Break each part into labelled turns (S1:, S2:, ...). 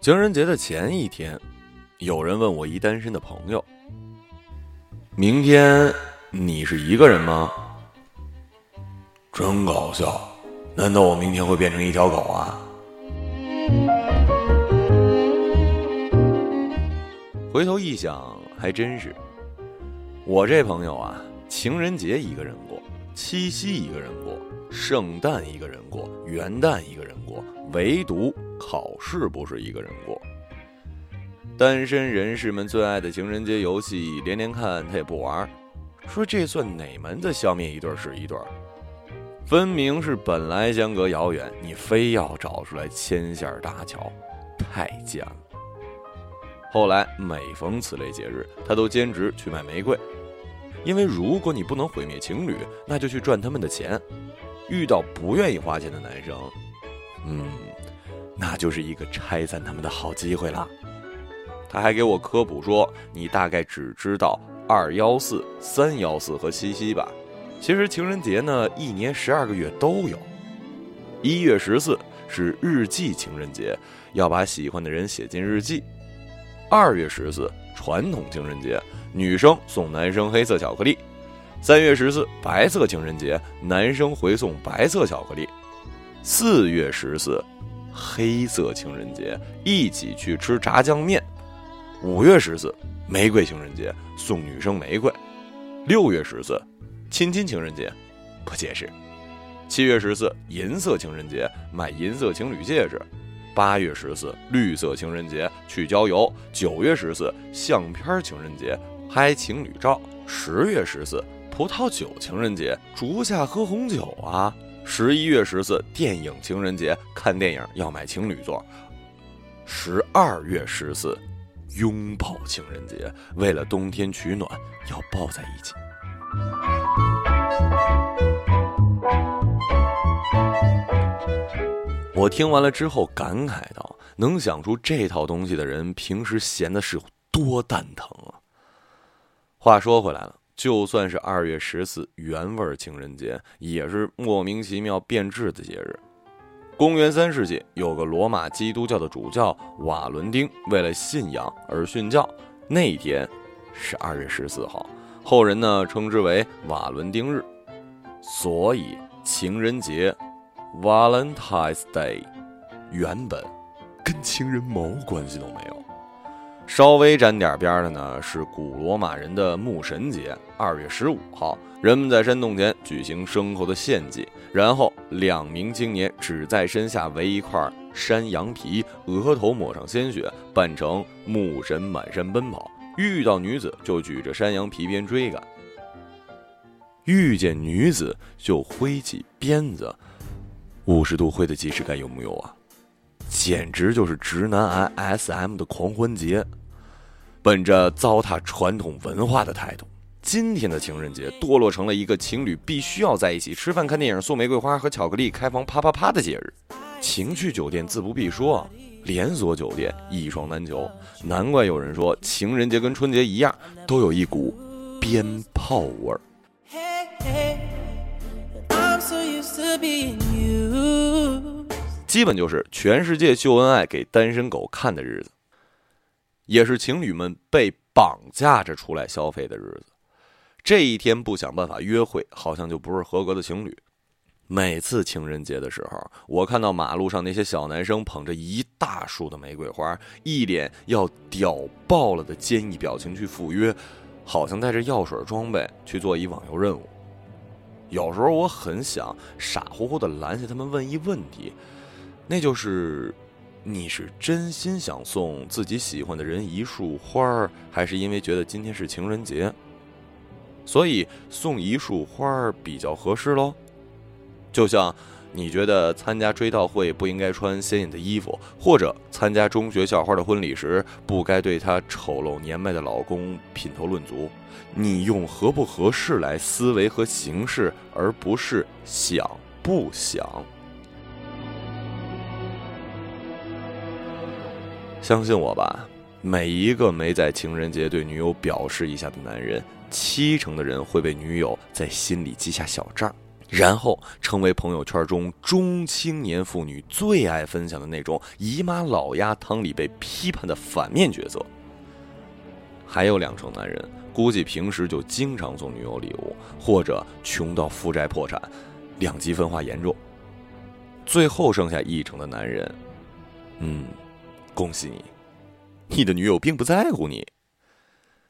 S1: 情人节的前一天，有人问我一单身的朋友：“明天你是一个人吗？”真搞笑！难道我明天会变成一条狗啊？回头一想，还真是。我这朋友啊，情人节一个人过，七夕一个人过，圣诞一个人过，元旦一个人过，唯独考试不是一个人过。单身人士们最爱的情人节游戏，连连看他也不玩，说这算哪门子消灭一对是一对？分明是本来相隔遥远，你非要找出来牵线搭桥，太贱了。后来每逢此类节日，他都兼职去卖玫瑰，因为如果你不能毁灭情侣，那就去赚他们的钱。遇到不愿意花钱的男生，嗯，那就是一个拆散他们的好机会了。他还给我科普说，你大概只知道二幺四、三幺四和七夕吧？其实情人节呢，一年十二个月都有。一月十四是日记情人节，要把喜欢的人写进日记。二月十四，传统情人节，女生送男生黑色巧克力；三月十四，白色情人节，男生回送白色巧克力；四月十四，黑色情人节，一起去吃炸酱面；五月十四，玫瑰情人节，送女生玫瑰；六月十四，亲亲情人节，不解释；七月十四，银色情人节，买银色情侣戒指。八月十四，绿色情人节去郊游；九月十四，相片情人节拍情侣照；十月十四，葡萄酒情人节竹下喝红酒啊；十一月十四，电影情人节看电影要买情侣座；十二月十四，拥抱情人节为了冬天取暖要抱在一起。我听完了之后感慨道：“能想出这套东西的人，平时闲的是有多蛋疼啊！”话说回来了，就算是二月十四原味情人节，也是莫名其妙变质的节日。公元三世纪，有个罗马基督教的主教瓦伦丁，为了信仰而殉教，那一天是二月十四号，后人呢称之为瓦伦丁日，所以情人节。Valentine's Day，原本跟情人毛关系都没有。稍微沾点边的呢，是古罗马人的牧神节，二月十五号，人们在山洞前举行牲口的献祭，然后两名青年只在身下围一块山羊皮，额头抹上鲜血，扮成牧神满山奔跑，遇到女子就举着山羊皮鞭追赶，遇见女子就挥起鞭子。五十度灰的即视感有木有啊？简直就是直男癌 SM 的狂欢节。本着糟蹋传统文化的态度，今天的情人节堕落成了一个情侣必须要在一起吃饭、看电影、送玫瑰花和巧克力、开房啪啪啪的节日。情趣酒店自不必说，连锁酒店一床难求。难怪有人说情人节跟春节一样，都有一股鞭炮味儿。基本就是全世界秀恩爱给单身狗看的日子，也是情侣们被绑架着出来消费的日子。这一天不想办法约会，好像就不是合格的情侣。每次情人节的时候，我看到马路上那些小男生捧着一大束的玫瑰花，一脸要屌爆了的坚毅表情去赴约，好像带着药水装备去做一网游任务。有时候我很想傻乎乎的拦下他们问一问题。那就是，你是真心想送自己喜欢的人一束花儿，还是因为觉得今天是情人节，所以送一束花儿比较合适喽？就像你觉得参加追悼会不应该穿鲜艳的衣服，或者参加中学校花的婚礼时不该对她丑陋年迈的老公品头论足，你用合不合适来思维和形式，而不是想不想。相信我吧，每一个没在情人节对女友表示一下的男人，七成的人会被女友在心里记下小账。然后成为朋友圈中中青年妇女最爱分享的那种姨妈老鸭汤里被批判的反面角色。还有两成男人，估计平时就经常送女友礼物，或者穷到负债破产，两极分化严重。最后剩下一成的男人，嗯，恭喜你，你的女友并不在乎你。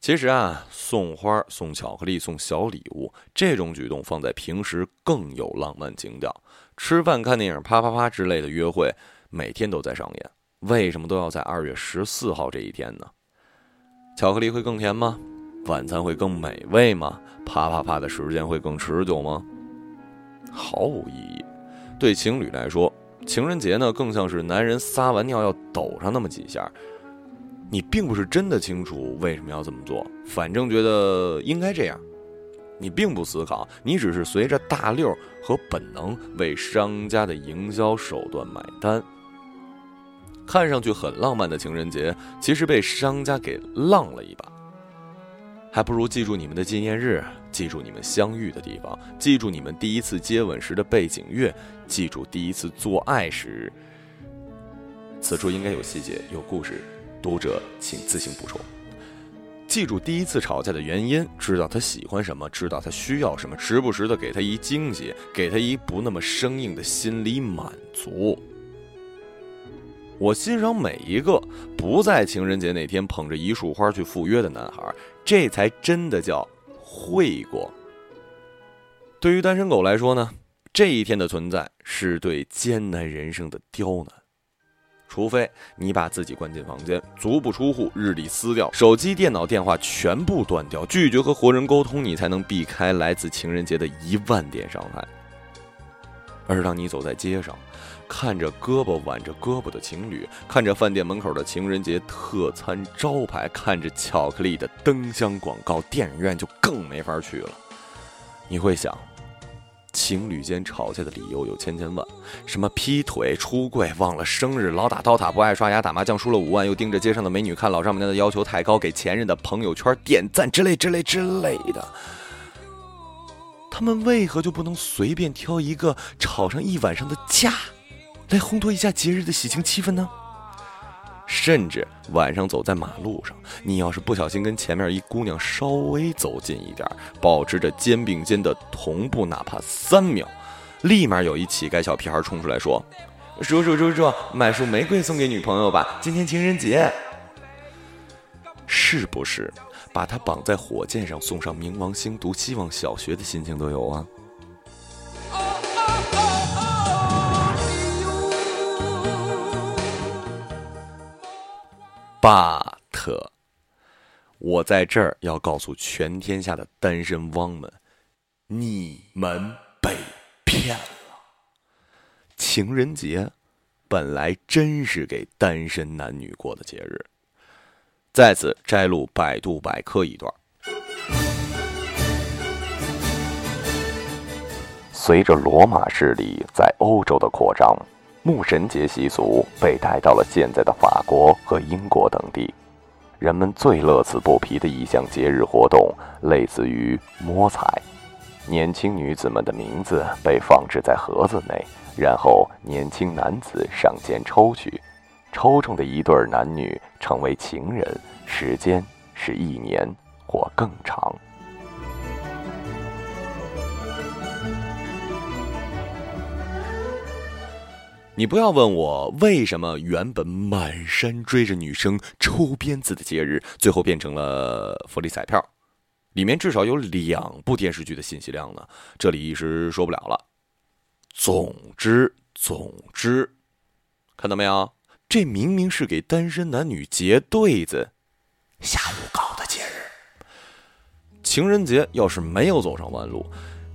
S1: 其实啊，送花、送巧克力、送小礼物这种举动放在平时更有浪漫情调。吃饭、看电影、啪啪啪之类的约会，每天都在上演。为什么都要在二月十四号这一天呢？巧克力会更甜吗？晚餐会更美味吗？啪啪啪的时间会更持久吗？毫无意义。对情侣来说，情人节呢，更像是男人撒完尿要抖上那么几下。你并不是真的清楚为什么要这么做，反正觉得应该这样。你并不思考，你只是随着大溜和本能为商家的营销手段买单。看上去很浪漫的情人节，其实被商家给浪了一把。还不如记住你们的纪念日，记住你们相遇的地方，记住你们第一次接吻时的背景乐，记住第一次做爱时。此处应该有细节，有故事。读者请自行补充。记住第一次吵架的原因，知道他喜欢什么，知道他需要什么，时不时的给他一惊喜，给他一不那么生硬的心理满足。我欣赏每一个不在情人节那天捧着一束花去赴约的男孩，这才真的叫会过。对于单身狗来说呢，这一天的存在是对艰难人生的刁难。除非你把自己关进房间，足不出户，日历撕掉，手机、电脑、电话全部断掉，拒绝和活人沟通，你才能避开来自情人节的一万点伤害。而当你走在街上，看着胳膊挽着胳膊的情侣，看着饭店门口的情人节特餐招牌，看着巧克力的灯箱广告，电影院就更没法去了。你会想。情侣间吵架的理由有千千万，什么劈腿、出柜、忘了生日、老打刀塔、不爱刷牙、打麻将输了五万，又盯着街上的美女看、老丈母娘的要求太高、给前任的朋友圈点赞之类之类之类的。他们为何就不能随便挑一个吵上一晚上的架，来烘托一下节日的喜庆气氛呢？甚至晚上走在马路上，你要是不小心跟前面一姑娘稍微走近一点，保持着肩并肩的同步，哪怕三秒，立马有一乞丐小屁孩冲出来说：“叔叔叔叔，买束玫瑰送给女朋友吧，今天情人节。”是不是把他绑在火箭上送上冥王星读希望小学的心情都有啊？巴特，我在这儿要告诉全天下的单身汪们，你们被骗了。情人节本来真是给单身男女过的节日。在此摘录百度百科一段：随着罗马势力在欧洲的扩张。牧神节习俗被带到了现在的法国和英国等地，人们最乐此不疲的一项节日活动，类似于摸彩。年轻女子们的名字被放置在盒子内，然后年轻男子上前抽取，抽中的一对男女成为情人，时间是一年或更长。你不要问我为什么原本满山追着女生抽鞭子的节日，最后变成了福利彩票，里面至少有两部电视剧的信息量呢。这里一时说不了了。总之，总之，看到没有？这明明是给单身男女结对子、下午搞的节日。情人节要是没有走上弯路。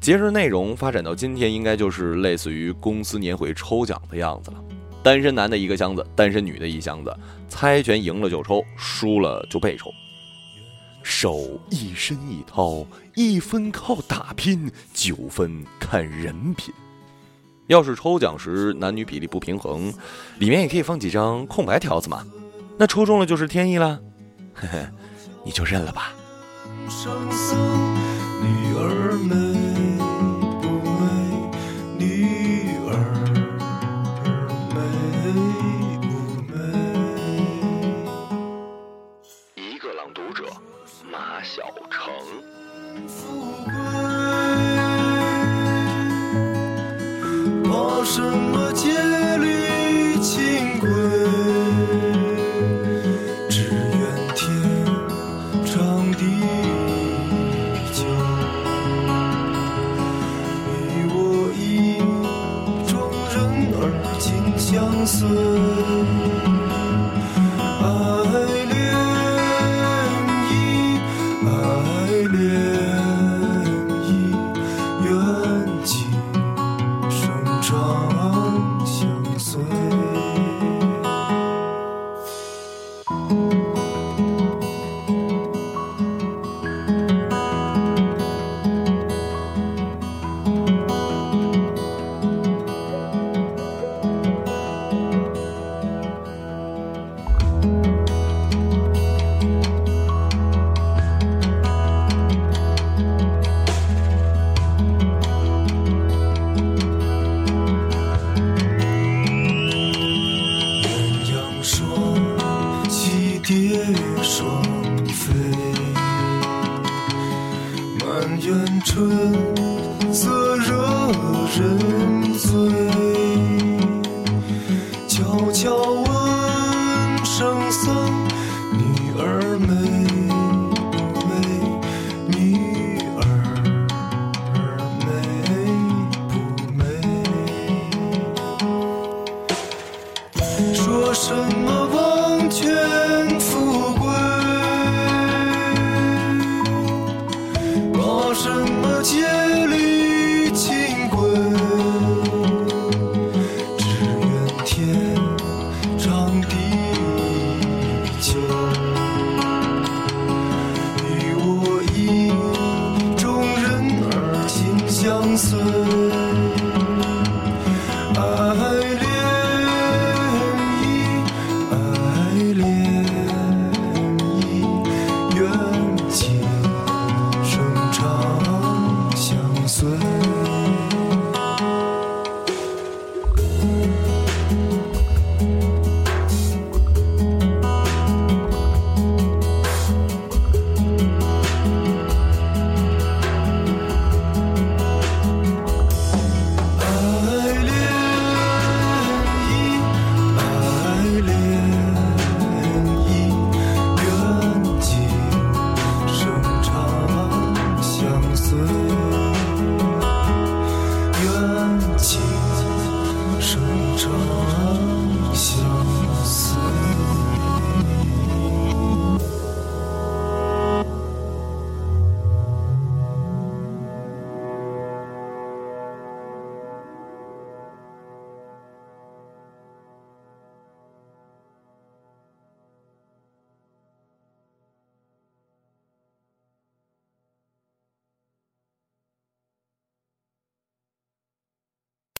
S1: 节日内容发展到今天，应该就是类似于公司年会抽奖的样子了。单身男的一个箱子，单身女的一箱子，猜拳赢了就抽，输了就被抽。手一伸一掏，一分靠打拼，九分看人品。要是抽奖时男女比例不平衡里面也可以放几张空白条子嘛那抽中了就是天意了嘿嘿你就认了吧。女儿美不美女
S2: 儿美不美
S1: 一个朗读者马晓成。
S2: 什么戒律清规？只愿天长地久。与我意中人儿紧相随，爱满园春色惹人醉。悄悄问圣僧，女儿美不美？女儿美不美？说什么